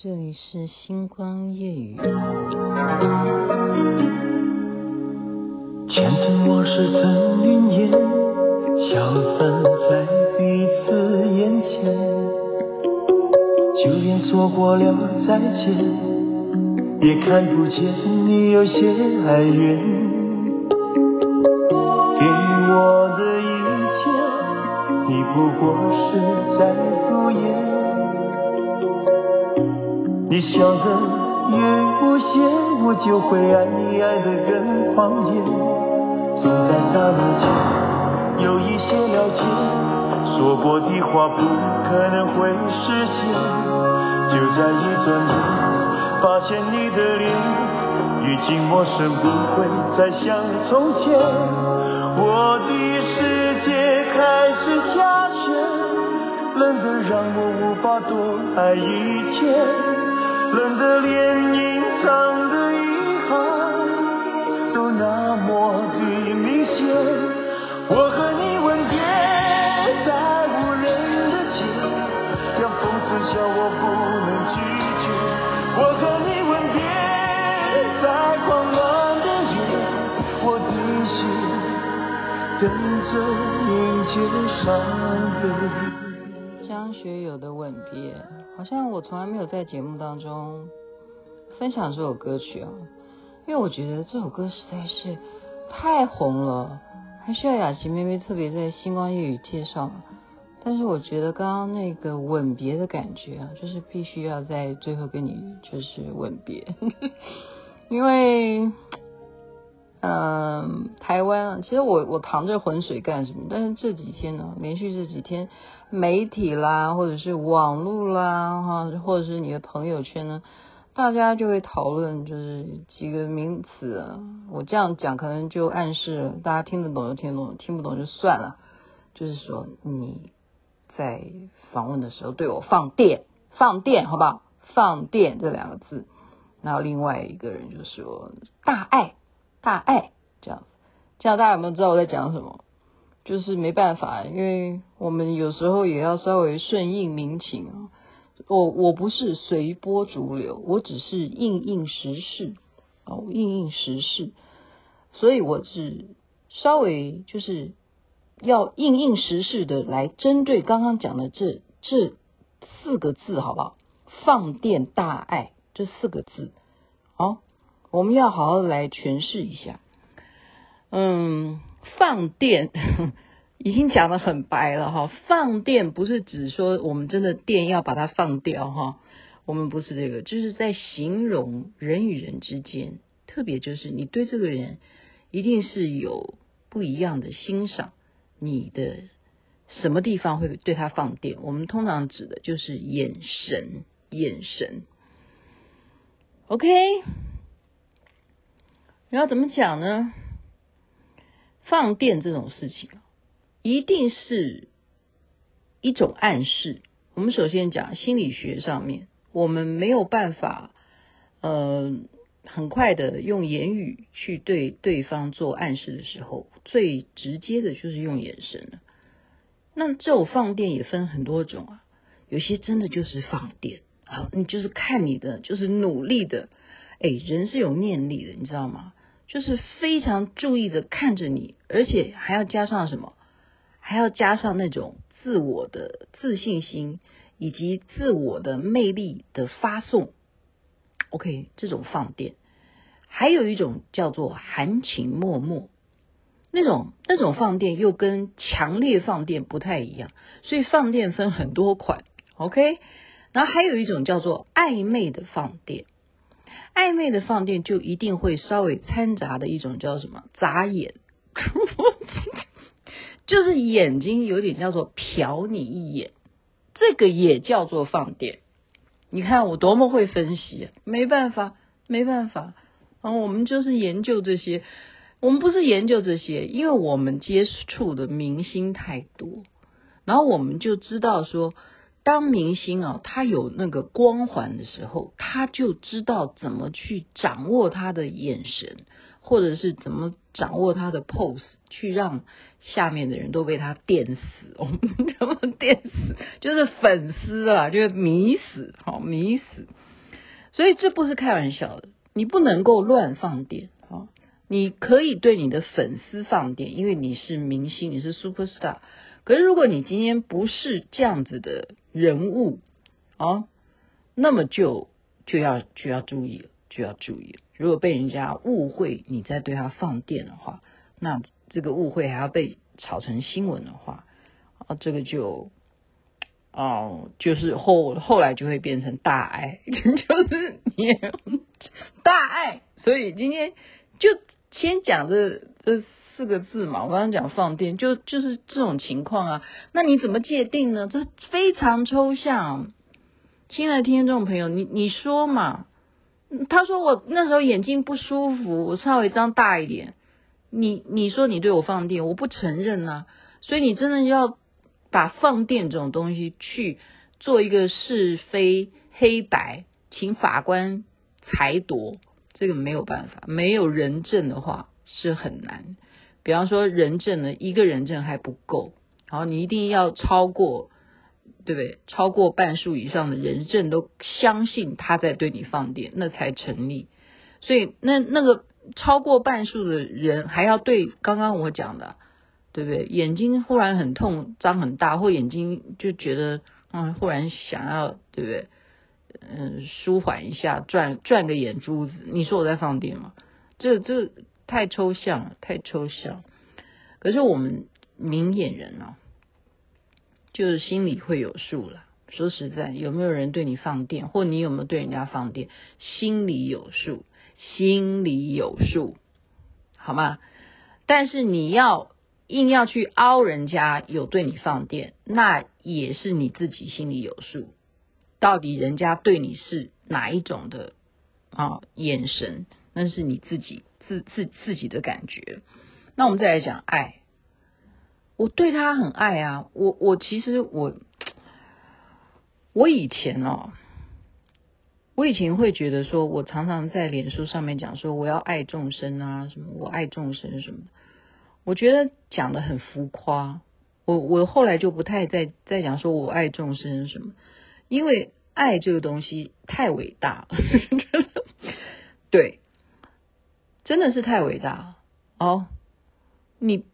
这里是星光夜雨。前尘往事成云烟，消散在彼此眼前。就连说过了再见，也看不见你有些哀怨。给我的一切，你不过是在敷衍。你笑得越无邪，我就会爱你爱得更狂野。总在刹那间有一些了解，说过的话不可能会实现。就在一转眼，发现你的脸已经陌生，不会再像从前。我的世界开始下雪，冷得让我无法多爱一天。冷得连隐藏的遗憾都那么的明显。我和你吻别在无人的街，让风吹笑我不能拒绝。我和你吻别在狂乱的夜，我的心等着迎接伤悲。张学友的吻别。好像我从来没有在节目当中分享这首歌曲啊，因为我觉得这首歌实在是太红了，还需要雅琪妹妹特别在星光夜语介绍。但是我觉得刚刚那个吻别的感觉啊，就是必须要在最后跟你就是吻别，因为嗯、台湾啊，其实我我淌着浑水干什么？但是这几天呢，连续这几天。媒体啦，或者是网络啦，哈，或者是你的朋友圈呢，大家就会讨论，就是几个名词。我这样讲，可能就暗示大家听得懂就听得懂，听不懂就算了。就是说你在访问的时候对我放电，放电，好不好？放电这两个字。然后另外一个人就说大爱，大爱这样子，这样大家有没有知道我在讲什么？就是没办法，因为我们有时候也要稍微顺应民情。我我不是随波逐流，我只是应应时事哦，应应时事。所以我是稍微就是要应应时事的来针对刚刚讲的这这四个字，好不好？放电大爱这四个字，好，我们要好好来诠释一下。嗯。放电 已经讲得很白了哈，放电不是指说我们真的电要把它放掉哈，我们不是这个，就是在形容人与人之间，特别就是你对这个人一定是有不一样的欣赏，你的什么地方会对他放电？我们通常指的就是眼神，眼神。OK，你要怎么讲呢？放电这种事情，一定是一种暗示。我们首先讲心理学上面，我们没有办法，呃，很快的用言语去对对方做暗示的时候，最直接的就是用眼神了。那这种放电也分很多种啊，有些真的就是放电啊，你就是看你的，就是努力的。哎，人是有念力的，你知道吗？就是非常注意的看着你，而且还要加上什么？还要加上那种自我的自信心以及自我的魅力的发送。OK，这种放电，还有一种叫做含情脉脉，那种那种放电又跟强烈放电不太一样，所以放电分很多款。OK，然后还有一种叫做暧昧的放电。暧昧的放电就一定会稍微掺杂的一种叫什么？眨眼，就是眼睛有点叫做瞟你一眼，这个也叫做放电。你看我多么会分析！没办法，没办法，然后我们就是研究这些，我们不是研究这些，因为我们接触的明星太多，然后我们就知道说。当明星啊，他有那个光环的时候，他就知道怎么去掌握他的眼神，或者是怎么掌握他的 pose，去让下面的人都被他电死。我们怎么电死？就是粉丝啊，就是迷死，好迷死。所以这不是开玩笑的，你不能够乱放电啊！你可以对你的粉丝放电，因为你是明星，你是 super star。可是如果你今天不是这样子的人物啊，那么就就要就要注意了，就要注意了。如果被人家误会你在对他放电的话，那这个误会还要被炒成新闻的话，啊，这个就。哦，就是后后来就会变成大爱，就是你大爱。所以今天就先讲这这四个字嘛。我刚刚讲放电，就就是这种情况啊。那你怎么界定呢？这非常抽象。亲爱的听众朋友，你你说嘛？他说我那时候眼睛不舒服，我稍微张大一点。你你说你对我放电，我不承认啊。所以你真的要。把放电这种东西去做一个是非黑白，请法官裁夺，这个没有办法，没有人证的话是很难。比方说人证呢，一个人证还不够，好，你一定要超过，对不对？超过半数以上的人证都相信他在对你放电，那才成立。所以那那个超过半数的人还要对刚刚我讲的。对不对？眼睛忽然很痛，张很大，或眼睛就觉得，嗯，忽然想要，对不对？嗯，舒缓一下，转转个眼珠子。你说我在放电吗？这这太抽象了，太抽象。可是我们明眼人啊，就是心里会有数了。说实在，有没有人对你放电，或你有没有对人家放电，心里有数，心里有数，好吗？但是你要。硬要去凹人家有对你放电，那也是你自己心里有数。到底人家对你是哪一种的啊眼神，那是你自己自自自己的感觉。那我们再来讲爱，我对他很爱啊。我我其实我我以前哦，我以前会觉得说，我常常在脸书上面讲说，我要爱众生啊，什么我爱众生什么。我觉得讲的很浮夸，我我后来就不太再再讲说我爱众生什么，因为爱这个东西太伟大了，对，真的是太伟大了哦。你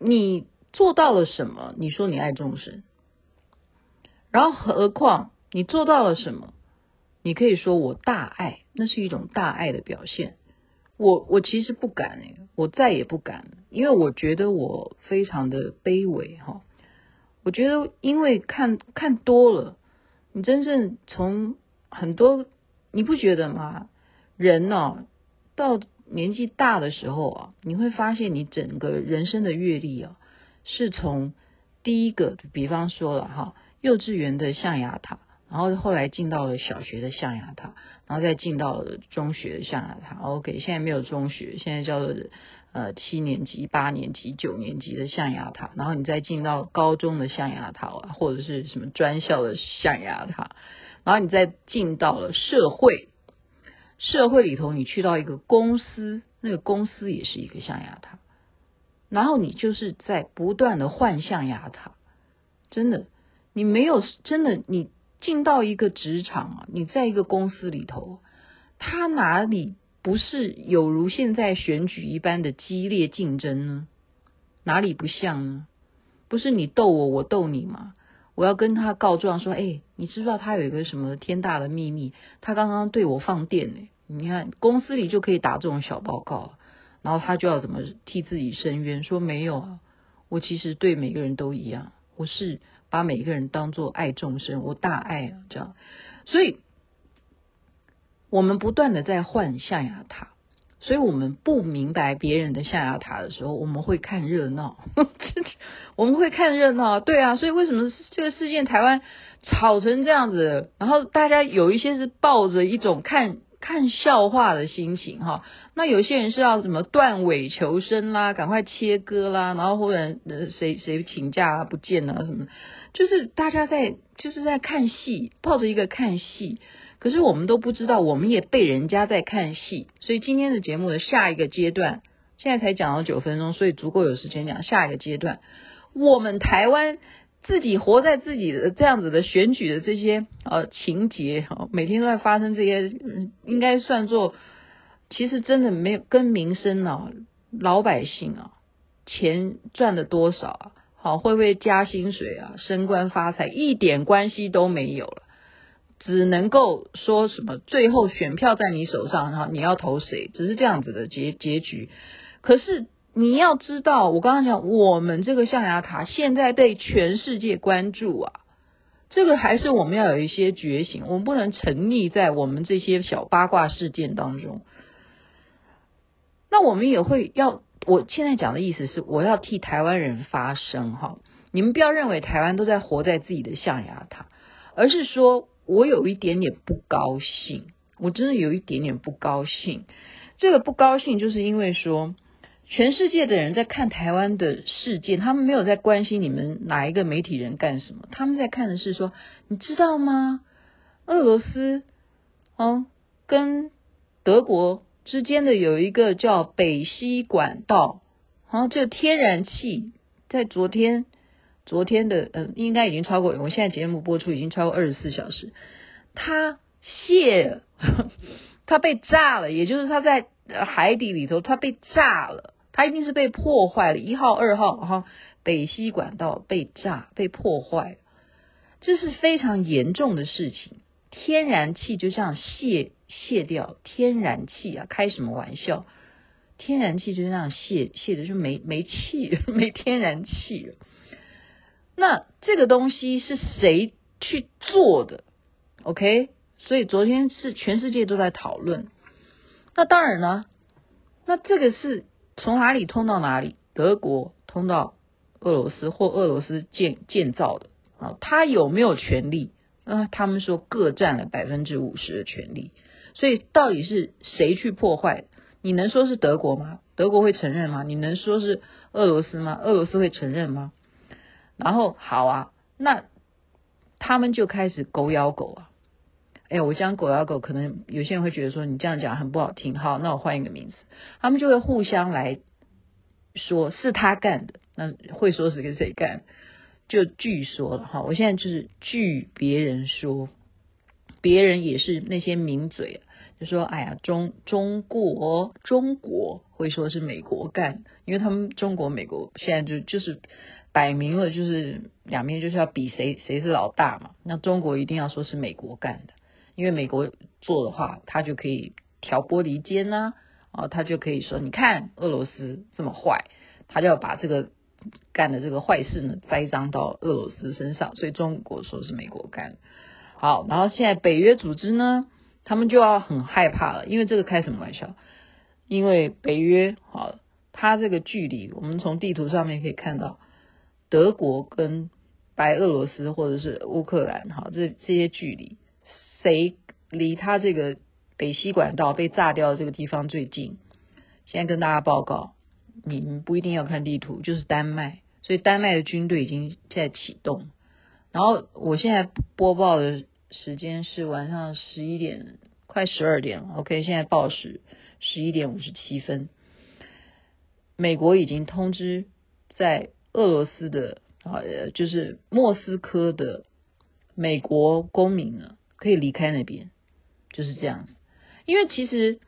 你做到了什么？你说你爱众生，然后何况你做到了什么？你可以说我大爱，那是一种大爱的表现。我我其实不敢哎，我再也不敢了，因为我觉得我非常的卑微哈。我觉得因为看看多了，你真正从很多你不觉得吗？人呢，到年纪大的时候啊，你会发现你整个人生的阅历啊，是从第一个，比方说了哈，幼稚园的象牙塔。然后后来进到了小学的象牙塔，然后再进到了中学的象牙塔。OK，现在没有中学，现在叫做呃七年级、八年级、九年级的象牙塔。然后你再进到高中的象牙塔啊，或者是什么专校的象牙塔。然后你再进到了社会，社会里头你去到一个公司，那个公司也是一个象牙塔。然后你就是在不断的换象牙塔，真的，你没有真的你。进到一个职场啊，你在一个公司里头，他哪里不是有如现在选举一般的激烈竞争呢？哪里不像呢？不是你斗我，我斗你吗？我要跟他告状说，哎，你知不知道他有一个什么天大的秘密？他刚刚对我放电呢。你看公司里就可以打这种小报告，然后他就要怎么替自己申冤？说没有啊，我其实对每个人都一样，我是。把每一个人当做爱众生，我大爱啊，这样，所以我们不断的在换象牙塔，所以我们不明白别人的象牙塔的时候，我们会看热闹，我们会看热闹，对啊，所以为什么这个事件台湾吵成这样子，然后大家有一些是抱着一种看。看笑话的心情哈，那有些人是要什么断尾求生啦，赶快切割啦，然后或者呃谁谁请假不见啊什么，就是大家在就是在看戏，抱着一个看戏，可是我们都不知道，我们也被人家在看戏，所以今天的节目的下一个阶段，现在才讲了九分钟，所以足够有时间讲下一个阶段，我们台湾自己活在自己的这样子的选举的这些呃情节，每天都在发生这些，应该算作其实真的没有跟民生啊，老百姓啊，钱赚了多少啊，好会不会加薪水啊，升官发财一点关系都没有了，只能够说什么最后选票在你手上，然后你要投谁，只是这样子的结结局，可是。你要知道，我刚刚讲，我们这个象牙塔现在被全世界关注啊，这个还是我们要有一些觉醒，我们不能沉溺在我们这些小八卦事件当中。那我们也会要，我现在讲的意思是，我要替台湾人发声哈，你们不要认为台湾都在活在自己的象牙塔，而是说我有一点点不高兴，我真的有一点点不高兴。这个不高兴就是因为说。全世界的人在看台湾的事件，他们没有在关心你们哪一个媒体人干什么，他们在看的是说，你知道吗？俄罗斯，哦，跟德国之间的有一个叫北溪管道，然后，这个天然气在昨天，昨天的嗯，应该已经超过，我现在节目播出已经超过二十四小时，它泄，它被炸了，也就是它在海底里头，它被炸了。它一定是被破坏了，一号、二号哈，北溪管道被炸、被破坏，这是非常严重的事情。天然气就这样泄泄掉，天然气啊，开什么玩笑？天然气就这样泄泄的就没没气，没天然气。那这个东西是谁去做的？OK，所以昨天是全世界都在讨论。那当然呢，那这个是。从哪里通到哪里？德国通到俄罗斯或俄罗斯建建造的啊？他有没有权利？啊，他们说各占了百分之五十的权利。所以到底是谁去破坏？你能说是德国吗？德国会承认吗？你能说是俄罗斯吗？俄罗斯会承认吗？然后好啊，那他们就开始狗咬狗啊。哎，我讲狗咬狗，可能有些人会觉得说你这样讲很不好听。好，那我换一个名字，他们就会互相来说是他干的，那会说是跟谁干？就据说了哈，我现在就是据别人说，别人也是那些名嘴，就说哎呀，中中国中国会说是美国干，因为他们中国美国现在就就是摆明了就是两边就是要比谁谁是老大嘛，那中国一定要说是美国干的。因为美国做的话，他就可以挑拨离间呐，啊，他就可以说，你看俄罗斯这么坏，他就要把这个干的这个坏事呢栽赃到俄罗斯身上，所以中国说是美国干。好，然后现在北约组织呢，他们就要很害怕了，因为这个开什么玩笑？因为北约，好，它这个距离，我们从地图上面可以看到，德国跟白俄罗斯或者是乌克兰，哈，这这些距离。谁离他这个北溪管道被炸掉的这个地方最近？现在跟大家报告，你们不一定要看地图，就是丹麦。所以丹麦的军队已经在启动。然后我现在播报的时间是晚上十一点，快十二点了。OK，现在报时十一点五十七分。美国已经通知在俄罗斯的啊，就是莫斯科的美国公民呢。可以离开那边，就是这样子。因为其实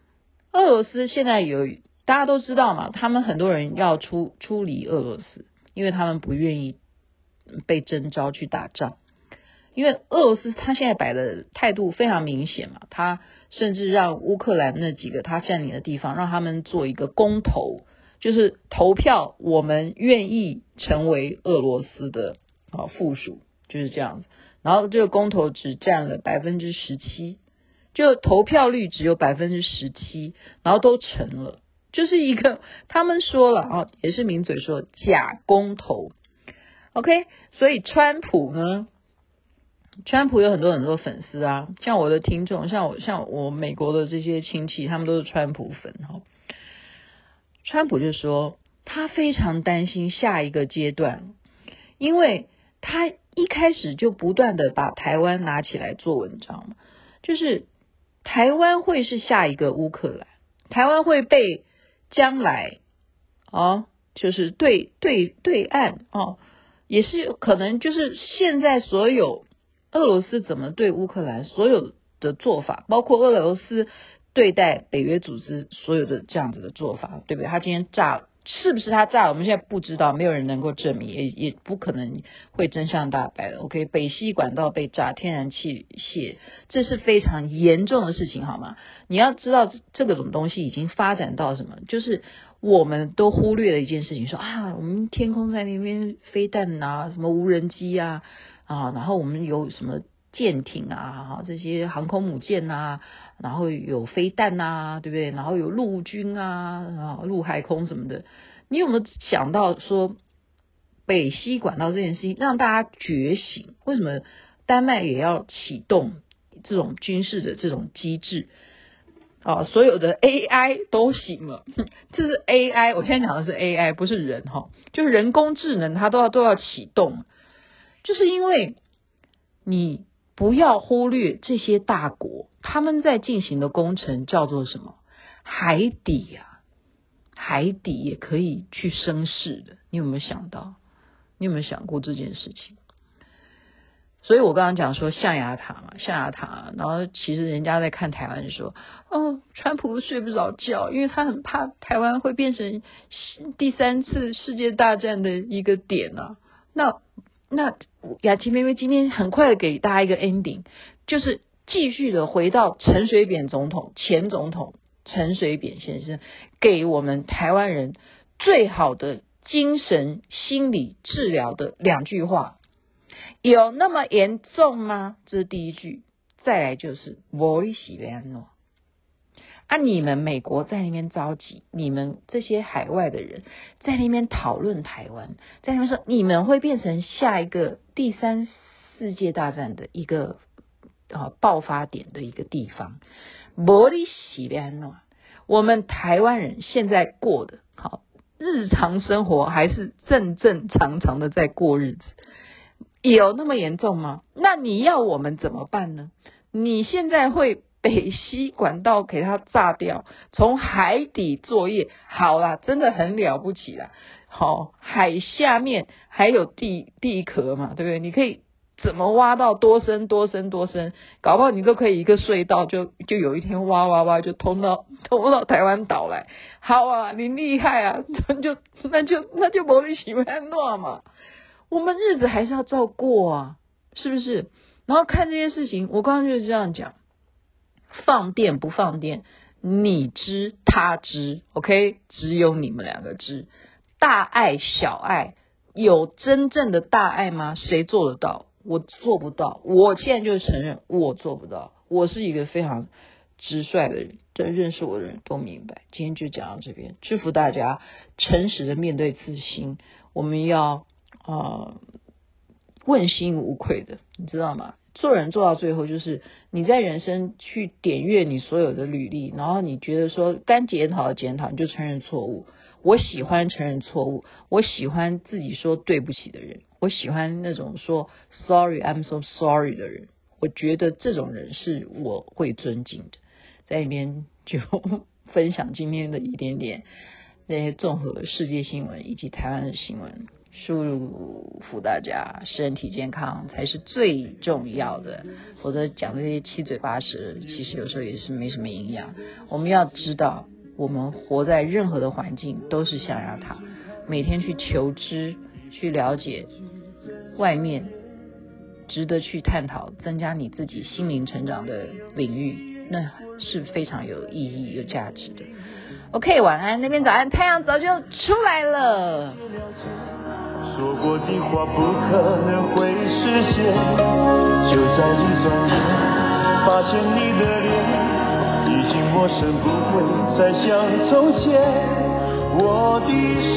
俄罗斯现在有大家都知道嘛，他们很多人要出出离俄罗斯，因为他们不愿意被征召去打仗。因为俄罗斯他现在摆的态度非常明显嘛，他甚至让乌克兰那几个他占领的地方，让他们做一个公投，就是投票，我们愿意成为俄罗斯的啊附属，就是这样子。然后这个公投只占了百分之十七，就投票率只有百分之十七，然后都成了，就是一个他们说了啊，也是名嘴说假公投。OK，所以川普呢，川普有很多很多粉丝啊，像我的听众，像我像我美国的这些亲戚，他们都是川普粉哈。川普就说他非常担心下一个阶段，因为他。一开始就不断的把台湾拿起来做文章，就是台湾会是下一个乌克兰，台湾会被将来哦，就是对对对岸哦，也是可能就是现在所有俄罗斯怎么对乌克兰所有的做法，包括俄罗斯对待北约组织所有的这样子的做法，对不对？他今天炸了。是不是他炸了？我们现在不知道，没有人能够证明，也也不可能会真相大白了。OK，北溪管道被炸，天然气泄，这是非常严重的事情，好吗？你要知道，这个种东西已经发展到什么？就是我们都忽略了一件事情，说啊，我们天空在那边飞弹啊，什么无人机啊，啊，然后我们有什么？舰艇啊，这些航空母舰啊，然后有飞弹啊，对不对？然后有陆军啊，啊，陆海空什么的。你有没有想到说，北溪管道这件事情让大家觉醒？为什么丹麦也要启动这种军事的这种机制？啊，所有的 AI 都醒了，这是 AI。我现在讲的是 AI，不是人哈，就是人工智能，它都要都要启动，就是因为你。不要忽略这些大国，他们在进行的工程叫做什么？海底呀、啊，海底也可以去生事的。你有没有想到？你有没有想过这件事情？所以我刚刚讲说象牙塔嘛，象牙塔。然后其实人家在看台湾说，哦，川普睡不着觉，因为他很怕台湾会变成第三次世界大战的一个点啊。那。那雅琪妹妹今天很快的给大家一个 ending，就是继续的回到陈水扁总统，前总统陈水扁先生给我们台湾人最好的精神心理治疗的两句话，有那么严重吗？这是第一句，再来就是我喜欢诺。啊！你们美国在那边着急，你们这些海外的人在那边讨论台湾，在那边说你们会变成下一个第三世界大战的一个啊爆发点的一个地方。摩里西边诺，我们台湾人现在过的好日常生活还是正正常常的在过日子，有那么严重吗？那你要我们怎么办呢？你现在会？北溪管道给它炸掉，从海底作业，好啦，真的很了不起啦。好，海下面还有地地壳嘛，对不对？你可以怎么挖到多深多深多深？搞不好你都可以一个隧道就就有一天挖挖挖就通到 通到台湾岛来。好啊，你厉害啊，那就那就那就莫里喜欢乱嘛。我们日子还是要照过啊，是不是？然后看这些事情，我刚刚就是这样讲。放电不放电，你知他知，OK？只有你们两个知。大爱小爱，有真正的大爱吗？谁做得到？我做不到。我现在就承认，我做不到。我是一个非常直率的人，这认识我的人都明白。今天就讲到这边，祝福大家诚实的面对自心。我们要啊、问心无愧的，你知道吗？做人做到最后，就是你在人生去点阅你所有的履历，然后你觉得说该检讨的检讨，你就承认错误。我喜欢承认错误，我喜欢自己说对不起的人，我喜欢那种说 sorry I'm so sorry 的人。我觉得这种人是我会尊敬的。在里边就 分享今天的一点点那些综合世界新闻以及台湾的新闻。祝福大家身体健康才是最重要的，否则讲这些七嘴八舌，其实有时候也是没什么营养。我们要知道，我们活在任何的环境都是象牙塔，每天去求知、去了解外面，值得去探讨、增加你自己心灵成长的领域，那是非常有意义、有价值的。OK，晚安，那边早安，太阳早就出来了。说过的话不可能会实现，就在一转眼，发现你的脸已经陌生，不会再像从前。我的世